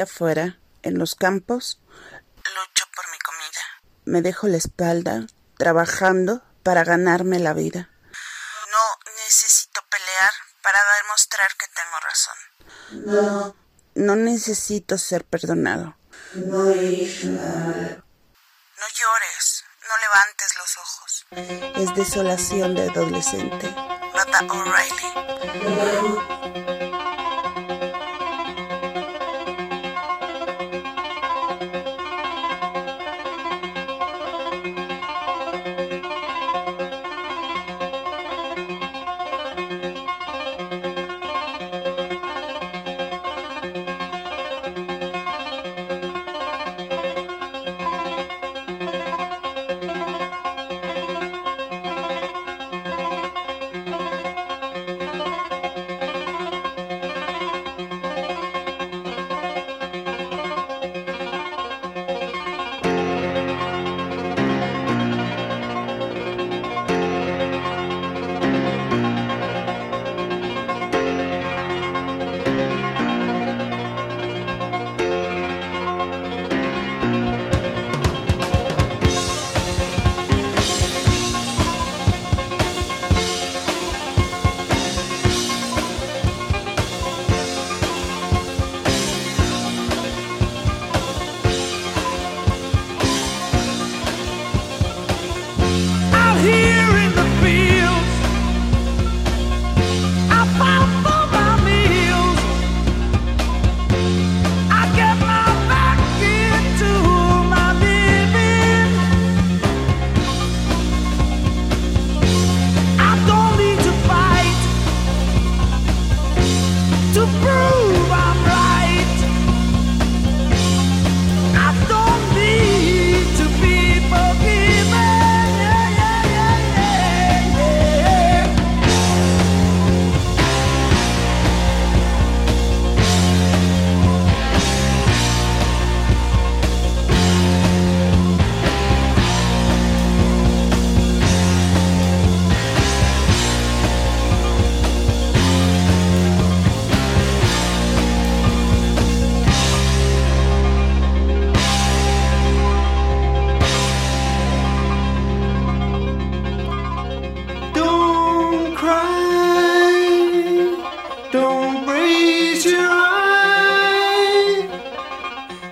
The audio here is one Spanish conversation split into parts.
Afuera, en los campos, lucho por mi comida. Me dejo la espalda, trabajando para ganarme la vida. No necesito pelear para demostrar que tengo razón. No. No necesito ser perdonado. No llores, no levantes los ojos. Es desolación de adolescente. Mata O'Reilly.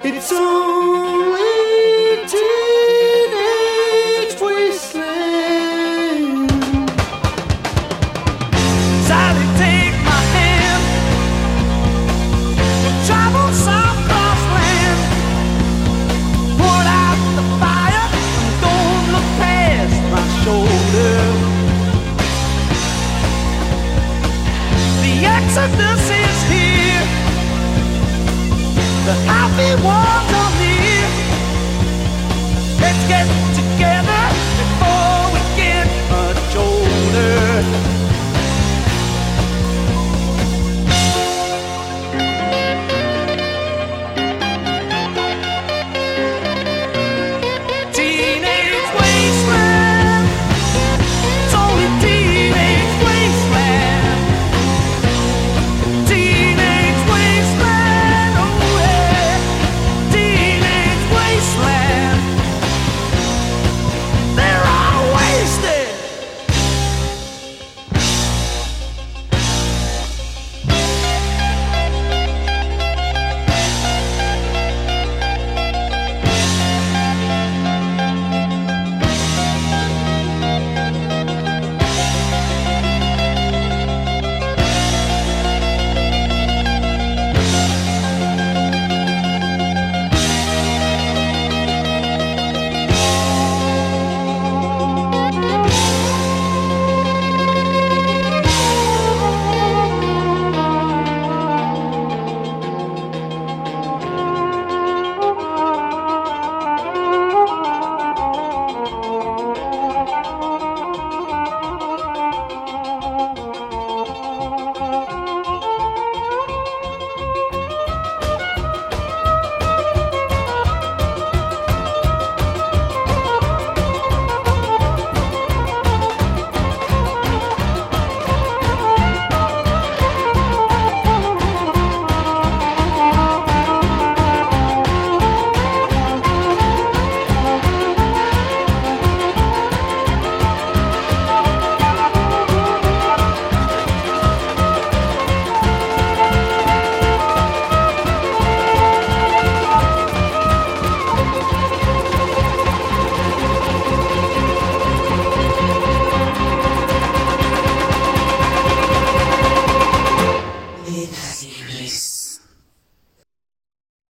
It's only teenage wasteland. Sally, take my hand. We'll travel south across land. Put out the fire. Don't look past my shoulder. The exodus it.